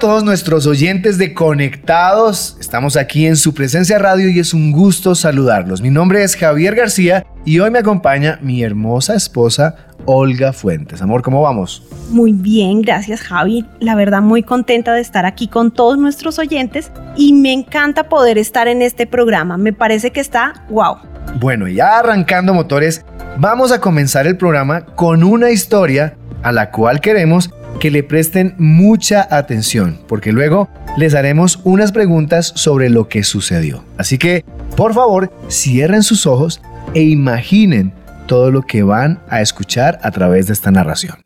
Todos nuestros oyentes de Conectados. Estamos aquí en su presencia radio y es un gusto saludarlos. Mi nombre es Javier García y hoy me acompaña mi hermosa esposa Olga Fuentes. Amor, ¿cómo vamos? Muy bien, gracias Javi. La verdad muy contenta de estar aquí con todos nuestros oyentes y me encanta poder estar en este programa. Me parece que está wow. Bueno, ya arrancando motores, vamos a comenzar el programa con una historia a la cual queremos que le presten mucha atención, porque luego les haremos unas preguntas sobre lo que sucedió. Así que, por favor, cierren sus ojos e imaginen todo lo que van a escuchar a través de esta narración.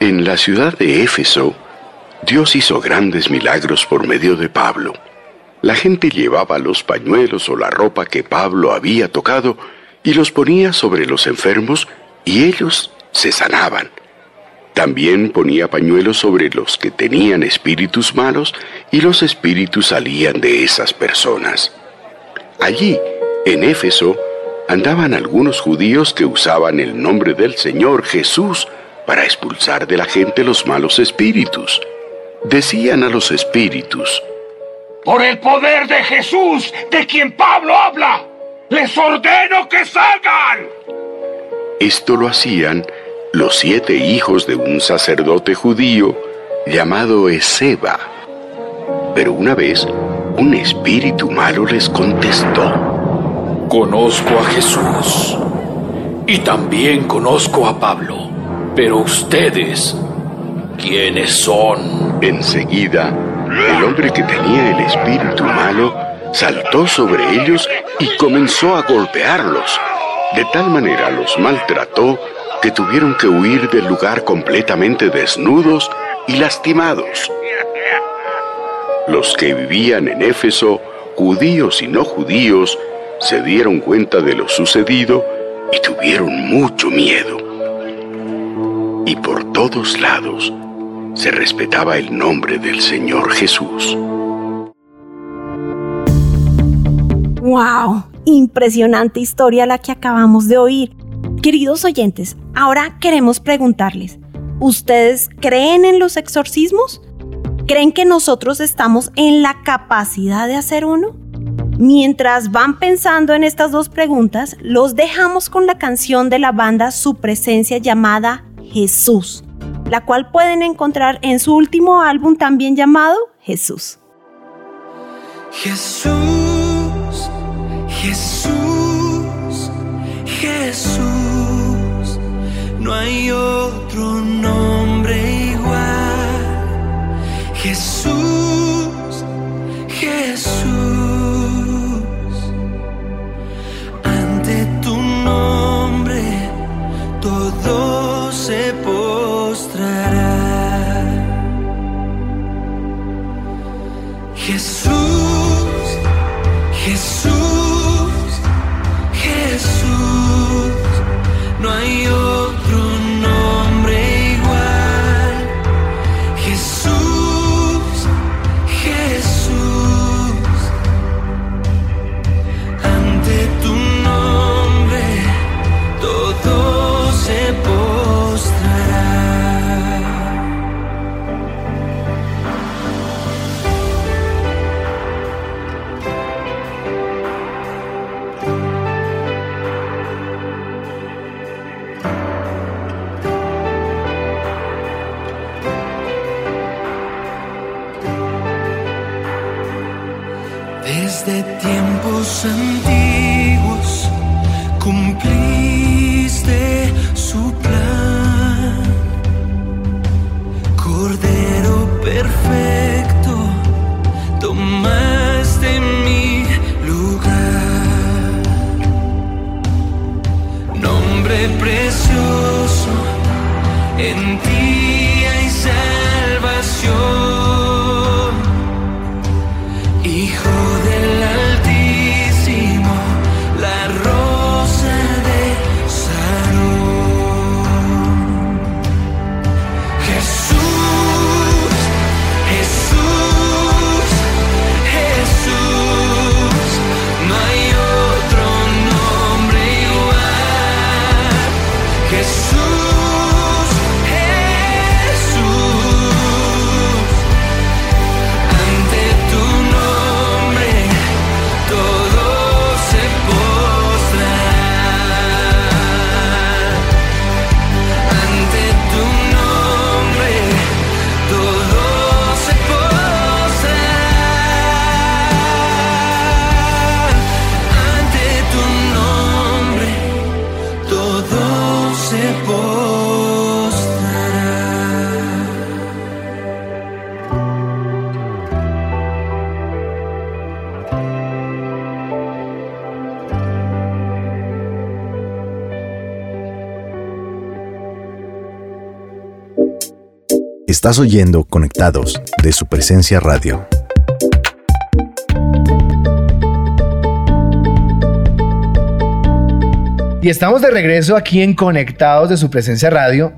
En la ciudad de Éfeso, Dios hizo grandes milagros por medio de Pablo. La gente llevaba los pañuelos o la ropa que Pablo había tocado y los ponía sobre los enfermos y ellos se sanaban. También ponía pañuelos sobre los que tenían espíritus malos y los espíritus salían de esas personas. Allí, en Éfeso, andaban algunos judíos que usaban el nombre del Señor Jesús para expulsar de la gente los malos espíritus. Decían a los espíritus, Por el poder de Jesús, de quien Pablo habla, les ordeno que salgan. Esto lo hacían los siete hijos de un sacerdote judío llamado Ezeba. Pero una vez, un espíritu malo les contestó. Conozco a Jesús y también conozco a Pablo, pero ustedes, ¿quiénes son? Enseguida, el hombre que tenía el espíritu malo saltó sobre ellos y comenzó a golpearlos. De tal manera los maltrató que tuvieron que huir del lugar completamente desnudos y lastimados. Los que vivían en Éfeso, judíos y no judíos, se dieron cuenta de lo sucedido y tuvieron mucho miedo. Y por todos lados se respetaba el nombre del Señor Jesús. ¡Wow! Impresionante historia la que acabamos de oír. Queridos oyentes, ahora queremos preguntarles, ¿ustedes creen en los exorcismos? ¿Creen que nosotros estamos en la capacidad de hacer uno? Mientras van pensando en estas dos preguntas, los dejamos con la canción de la banda Su Presencia llamada Jesús, la cual pueden encontrar en su último álbum también llamado Jesús. Jesús, Jesús, Jesús, no hay otro nombre Jesús, Jesús, Estás oyendo Conectados de su presencia radio. Y estamos de regreso aquí en Conectados de su presencia radio.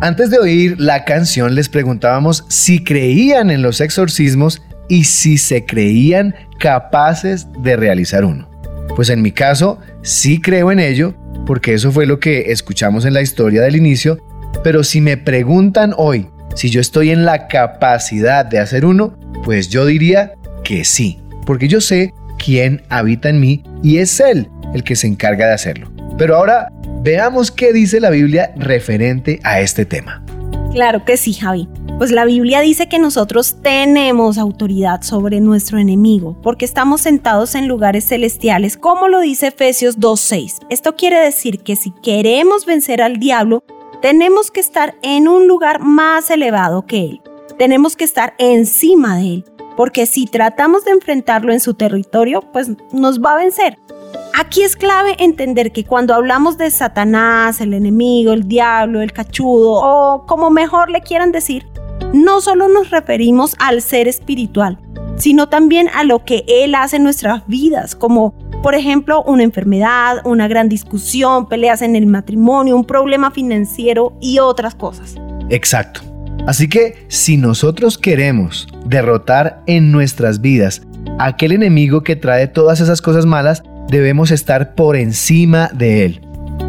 Antes de oír la canción les preguntábamos si creían en los exorcismos y si se creían capaces de realizar uno. Pues en mi caso sí creo en ello porque eso fue lo que escuchamos en la historia del inicio, pero si me preguntan hoy si yo estoy en la capacidad de hacer uno, pues yo diría que sí, porque yo sé quién habita en mí y es Él el que se encarga de hacerlo. Pero ahora veamos qué dice la Biblia referente a este tema. Claro que sí, Javi. Pues la Biblia dice que nosotros tenemos autoridad sobre nuestro enemigo, porque estamos sentados en lugares celestiales, como lo dice Efesios 2.6. Esto quiere decir que si queremos vencer al diablo, tenemos que estar en un lugar más elevado que él. Tenemos que estar encima de él, porque si tratamos de enfrentarlo en su territorio, pues nos va a vencer. Aquí es clave entender que cuando hablamos de Satanás, el enemigo, el diablo, el cachudo o como mejor le quieran decir, no solo nos referimos al ser espiritual, sino también a lo que Él hace en nuestras vidas, como por ejemplo una enfermedad, una gran discusión, peleas en el matrimonio, un problema financiero y otras cosas. Exacto. Así que si nosotros queremos derrotar en nuestras vidas aquel enemigo que trae todas esas cosas malas, debemos estar por encima de él.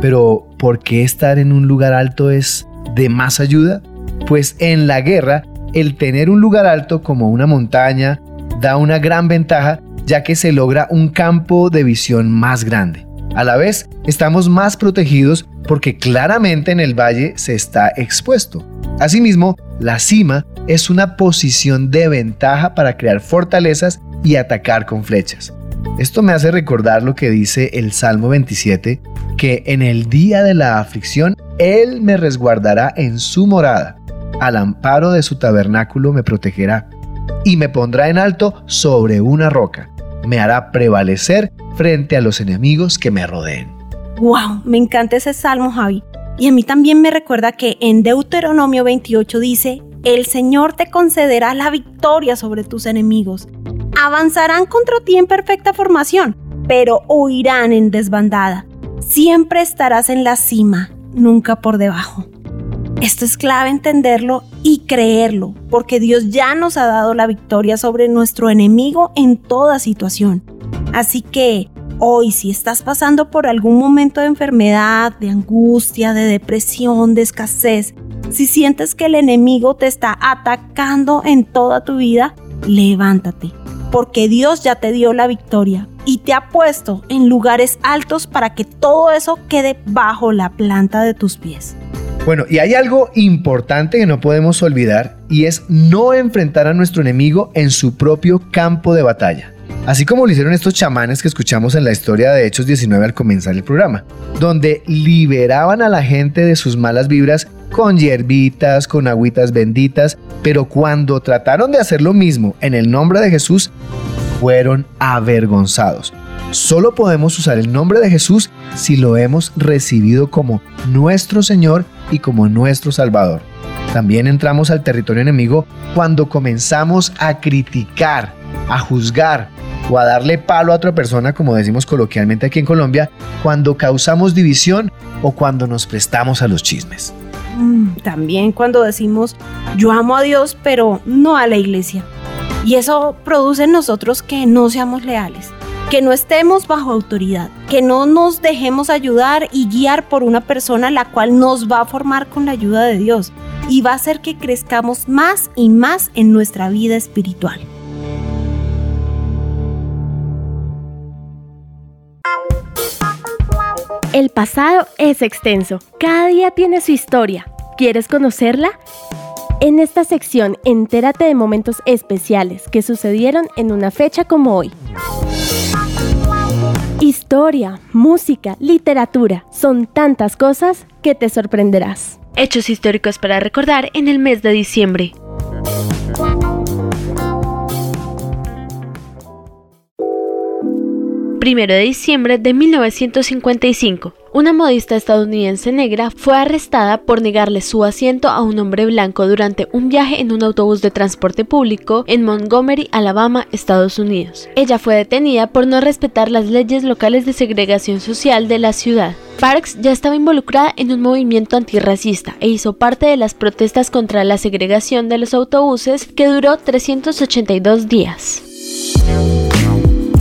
Pero ¿por qué estar en un lugar alto es de más ayuda? Pues en la guerra, el tener un lugar alto como una montaña da una gran ventaja ya que se logra un campo de visión más grande. A la vez, estamos más protegidos porque claramente en el valle se está expuesto. Asimismo, la cima es una posición de ventaja para crear fortalezas y atacar con flechas. Esto me hace recordar lo que dice el Salmo 27, que en el día de la aflicción Él me resguardará en su morada, al amparo de su tabernáculo me protegerá, y me pondrá en alto sobre una roca, me hará prevalecer frente a los enemigos que me rodeen. ¡Wow! Me encanta ese salmo, Javi. Y a mí también me recuerda que en Deuteronomio 28 dice, el Señor te concederá la victoria sobre tus enemigos. Avanzarán contra ti en perfecta formación, pero huirán en desbandada. Siempre estarás en la cima, nunca por debajo. Esto es clave entenderlo y creerlo, porque Dios ya nos ha dado la victoria sobre nuestro enemigo en toda situación. Así que hoy si estás pasando por algún momento de enfermedad, de angustia, de depresión, de escasez, si sientes que el enemigo te está atacando en toda tu vida, levántate, porque Dios ya te dio la victoria y te ha puesto en lugares altos para que todo eso quede bajo la planta de tus pies. Bueno, y hay algo importante que no podemos olvidar y es no enfrentar a nuestro enemigo en su propio campo de batalla. Así como lo hicieron estos chamanes que escuchamos en la historia de Hechos 19 al comenzar el programa, donde liberaban a la gente de sus malas vibras con hierbitas, con agüitas benditas, pero cuando trataron de hacer lo mismo en el nombre de Jesús, fueron avergonzados. Solo podemos usar el nombre de Jesús si lo hemos recibido como nuestro Señor y como nuestro Salvador. También entramos al territorio enemigo cuando comenzamos a criticar, a juzgar o a darle palo a otra persona, como decimos coloquialmente aquí en Colombia, cuando causamos división o cuando nos prestamos a los chismes. Mm, también cuando decimos yo amo a Dios pero no a la iglesia. Y eso produce en nosotros que no seamos leales, que no estemos bajo autoridad, que no nos dejemos ayudar y guiar por una persona la cual nos va a formar con la ayuda de Dios y va a hacer que crezcamos más y más en nuestra vida espiritual. El pasado es extenso, cada día tiene su historia. ¿Quieres conocerla? En esta sección, entérate de momentos especiales que sucedieron en una fecha como hoy. Historia, música, literatura, son tantas cosas que te sorprenderás. Hechos históricos para recordar en el mes de diciembre. Primero de diciembre de 1955, una modista estadounidense negra fue arrestada por negarle su asiento a un hombre blanco durante un viaje en un autobús de transporte público en Montgomery, Alabama, Estados Unidos. Ella fue detenida por no respetar las leyes locales de segregación social de la ciudad. Parks ya estaba involucrada en un movimiento antirracista e hizo parte de las protestas contra la segregación de los autobuses que duró 382 días.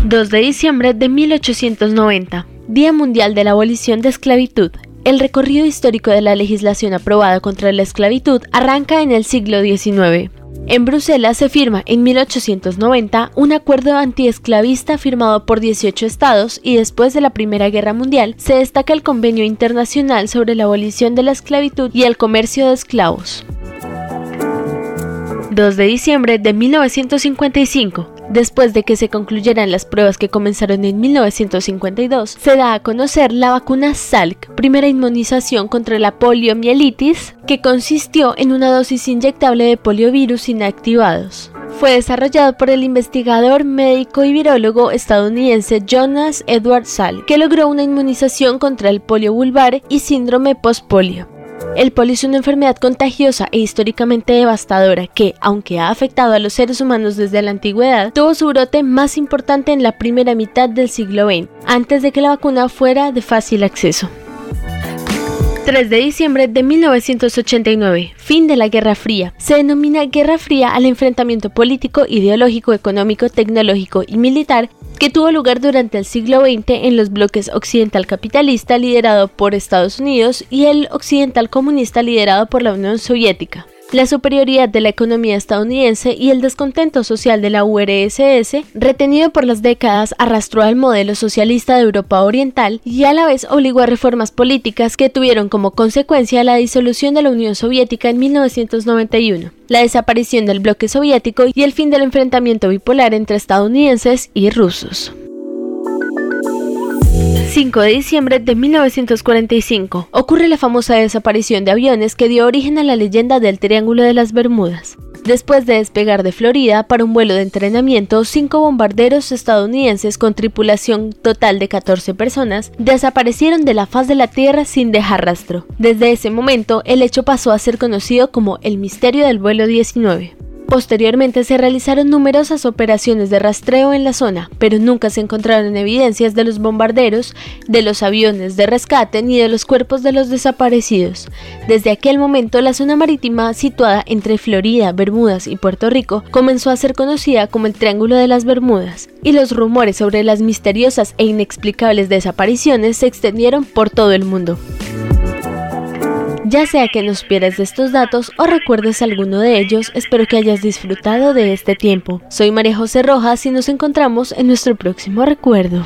2 de diciembre de 1890, Día Mundial de la Abolición de Esclavitud. El recorrido histórico de la legislación aprobada contra la esclavitud arranca en el siglo XIX. En Bruselas se firma en 1890 un acuerdo antiesclavista firmado por 18 estados y después de la Primera Guerra Mundial se destaca el Convenio Internacional sobre la Abolición de la Esclavitud y el Comercio de Esclavos. 2 de diciembre de 1955. Después de que se concluyeran las pruebas que comenzaron en 1952, se da a conocer la vacuna Salk, primera inmunización contra la poliomielitis, que consistió en una dosis inyectable de poliovirus inactivados. Fue desarrollado por el investigador médico y virólogo estadounidense Jonas Edward Salk, que logró una inmunización contra el polio vulvar y síndrome postpolio. El polio es una enfermedad contagiosa e históricamente devastadora que, aunque ha afectado a los seres humanos desde la antigüedad, tuvo su brote más importante en la primera mitad del siglo XX, antes de que la vacuna fuera de fácil acceso. 3 de diciembre de 1989, fin de la Guerra Fría. Se denomina Guerra Fría al enfrentamiento político, ideológico, económico, tecnológico y militar que tuvo lugar durante el siglo XX en los bloques occidental capitalista liderado por Estados Unidos y el occidental comunista liderado por la Unión Soviética. La superioridad de la economía estadounidense y el descontento social de la URSS, retenido por las décadas, arrastró al modelo socialista de Europa Oriental y a la vez obligó a reformas políticas que tuvieron como consecuencia la disolución de la Unión Soviética en 1991, la desaparición del bloque soviético y el fin del enfrentamiento bipolar entre estadounidenses y rusos. 5 de diciembre de 1945 ocurre la famosa desaparición de aviones que dio origen a la leyenda del Triángulo de las Bermudas. Después de despegar de Florida para un vuelo de entrenamiento, cinco bombarderos estadounidenses con tripulación total de 14 personas desaparecieron de la faz de la Tierra sin dejar rastro. Desde ese momento, el hecho pasó a ser conocido como el misterio del vuelo 19. Posteriormente se realizaron numerosas operaciones de rastreo en la zona, pero nunca se encontraron evidencias de los bombarderos, de los aviones de rescate ni de los cuerpos de los desaparecidos. Desde aquel momento la zona marítima situada entre Florida, Bermudas y Puerto Rico comenzó a ser conocida como el Triángulo de las Bermudas, y los rumores sobre las misteriosas e inexplicables desapariciones se extendieron por todo el mundo. Ya sea que nos pierdas de estos datos o recuerdes alguno de ellos, espero que hayas disfrutado de este tiempo. Soy María José Rojas y nos encontramos en nuestro próximo recuerdo.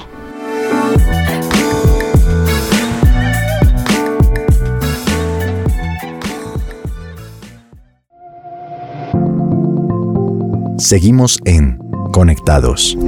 Seguimos en Conectados.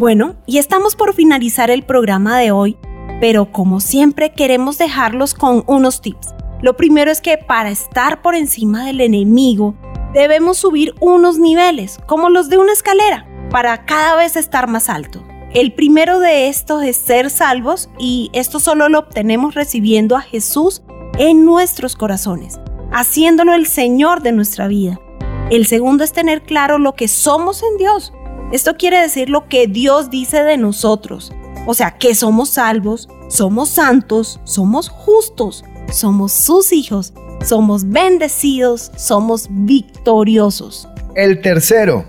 Bueno, y estamos por finalizar el programa de hoy, pero como siempre queremos dejarlos con unos tips. Lo primero es que para estar por encima del enemigo, debemos subir unos niveles, como los de una escalera, para cada vez estar más alto. El primero de estos es ser salvos y esto solo lo obtenemos recibiendo a Jesús en nuestros corazones, haciéndolo el Señor de nuestra vida. El segundo es tener claro lo que somos en Dios esto quiere decir lo que Dios dice de nosotros. O sea, que somos salvos, somos santos, somos justos, somos sus hijos, somos bendecidos, somos victoriosos. El tercero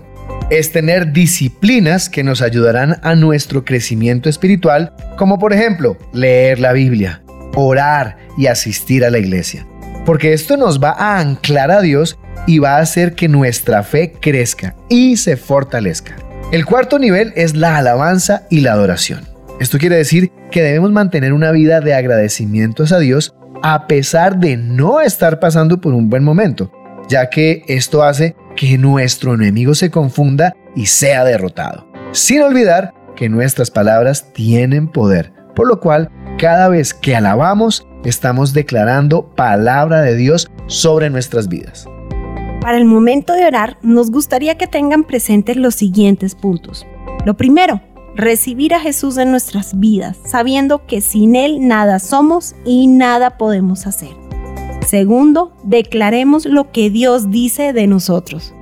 es tener disciplinas que nos ayudarán a nuestro crecimiento espiritual, como por ejemplo leer la Biblia, orar y asistir a la iglesia. Porque esto nos va a anclar a Dios y va a hacer que nuestra fe crezca y se fortalezca. El cuarto nivel es la alabanza y la adoración. Esto quiere decir que debemos mantener una vida de agradecimientos a Dios a pesar de no estar pasando por un buen momento, ya que esto hace que nuestro enemigo se confunda y sea derrotado. Sin olvidar que nuestras palabras tienen poder, por lo cual cada vez que alabamos estamos declarando palabra de Dios sobre nuestras vidas. Para el momento de orar, nos gustaría que tengan presentes los siguientes puntos. Lo primero, recibir a Jesús en nuestras vidas, sabiendo que sin Él nada somos y nada podemos hacer. Segundo, declaremos lo que Dios dice de nosotros.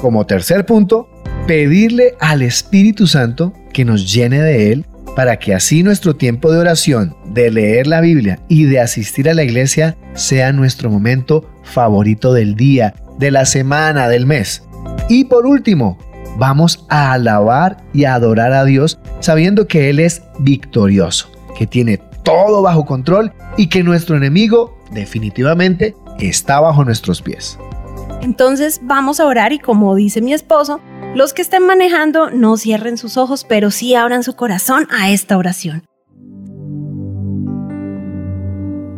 Como tercer punto, pedirle al Espíritu Santo que nos llene de Él para que así nuestro tiempo de oración, de leer la Biblia y de asistir a la iglesia sea nuestro momento favorito del día, de la semana, del mes. Y por último, vamos a alabar y a adorar a Dios sabiendo que Él es victorioso, que tiene todo bajo control y que nuestro enemigo definitivamente está bajo nuestros pies. Entonces vamos a orar y como dice mi esposo, los que estén manejando no cierren sus ojos, pero sí abran su corazón a esta oración.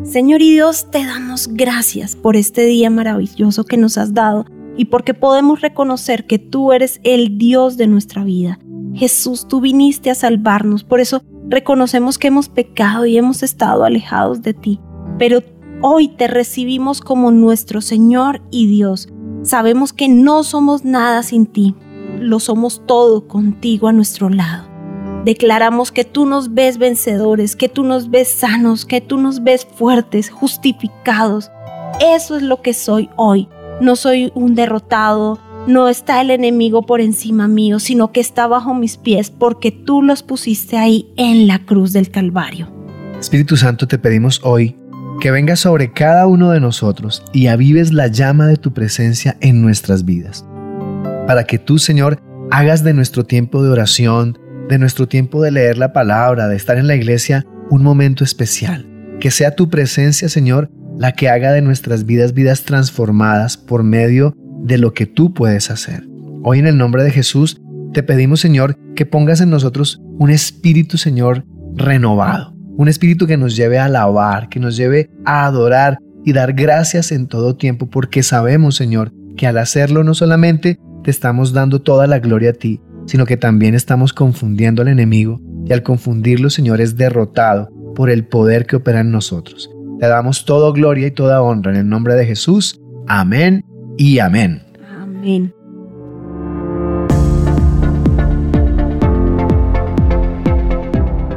Señor y Dios, te damos gracias por este día maravilloso que nos has dado y porque podemos reconocer que tú eres el Dios de nuestra vida. Jesús, tú viniste a salvarnos, por eso reconocemos que hemos pecado y hemos estado alejados de ti, pero hoy te recibimos como nuestro Señor y Dios. Sabemos que no somos nada sin ti, lo somos todo contigo a nuestro lado. Declaramos que tú nos ves vencedores, que tú nos ves sanos, que tú nos ves fuertes, justificados. Eso es lo que soy hoy. No soy un derrotado, no está el enemigo por encima mío, sino que está bajo mis pies porque tú los pusiste ahí en la cruz del Calvario. Espíritu Santo, te pedimos hoy que vengas sobre cada uno de nosotros y avives la llama de tu presencia en nuestras vidas. Para que tú, Señor, hagas de nuestro tiempo de oración, de nuestro tiempo de leer la palabra, de estar en la iglesia, un momento especial. Que sea tu presencia, Señor, la que haga de nuestras vidas vidas transformadas por medio de lo que tú puedes hacer. Hoy en el nombre de Jesús te pedimos, Señor, que pongas en nosotros un espíritu, Señor, renovado. Un espíritu que nos lleve a alabar, que nos lleve a adorar y dar gracias en todo tiempo, porque sabemos, Señor, que al hacerlo no solamente te estamos dando toda la gloria a ti, sino que también estamos confundiendo al enemigo y al confundirlo, Señor, es derrotado por el poder que opera en nosotros. Te damos toda gloria y toda honra en el nombre de Jesús. Amén y amén. Amén.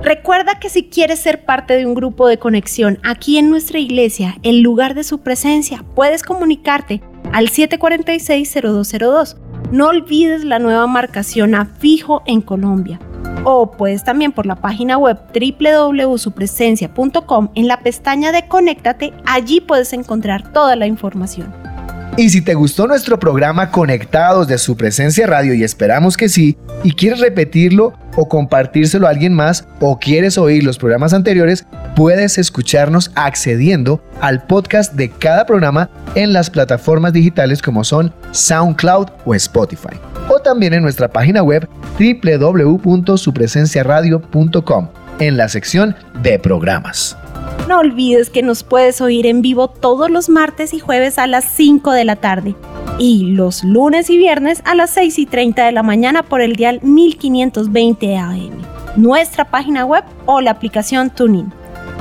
Recuerda que si quieres ser parte de un grupo de conexión aquí en nuestra iglesia, en lugar de su presencia, puedes comunicarte al 746-0202 no olvides la nueva marcación a fijo en Colombia. O puedes también por la página web www.supresencia.com en la pestaña de Conéctate, allí puedes encontrar toda la información. Y si te gustó nuestro programa Conectados de su presencia radio y esperamos que sí, y quieres repetirlo o compartírselo a alguien más o quieres oír los programas anteriores, puedes escucharnos accediendo al podcast de cada programa en las plataformas digitales como son SoundCloud o Spotify. O también en nuestra página web www.supresenciaradio.com en la sección de programas. No olvides que nos puedes oír en vivo todos los martes y jueves a las 5 de la tarde y los lunes y viernes a las 6 y 30 de la mañana por el dial 1520 AM, nuestra página web o la aplicación Tuning.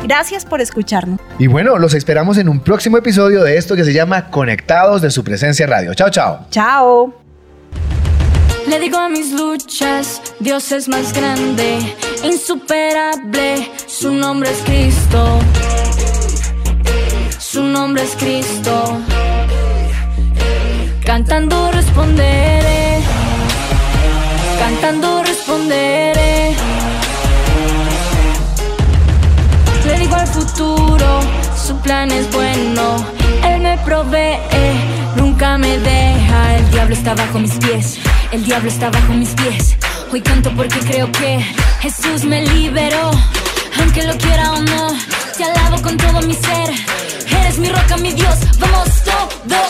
Gracias por escucharnos. Y bueno, los esperamos en un próximo episodio de esto que se llama Conectados de su presencia radio. Chao, chao. Chao. Le digo a mis luchas, Dios es más grande, insuperable, su nombre es Cristo. Su nombre es Cristo. Cantando responderé, cantando responderé. Le digo al futuro, su plan es bueno, Él me provee, nunca me deja, el diablo está bajo mis pies. El diablo está bajo mis pies. Hoy canto porque creo que Jesús me liberó. Aunque lo quiera o no, te alabo con todo mi ser. Eres mi roca, mi Dios. Vamos todos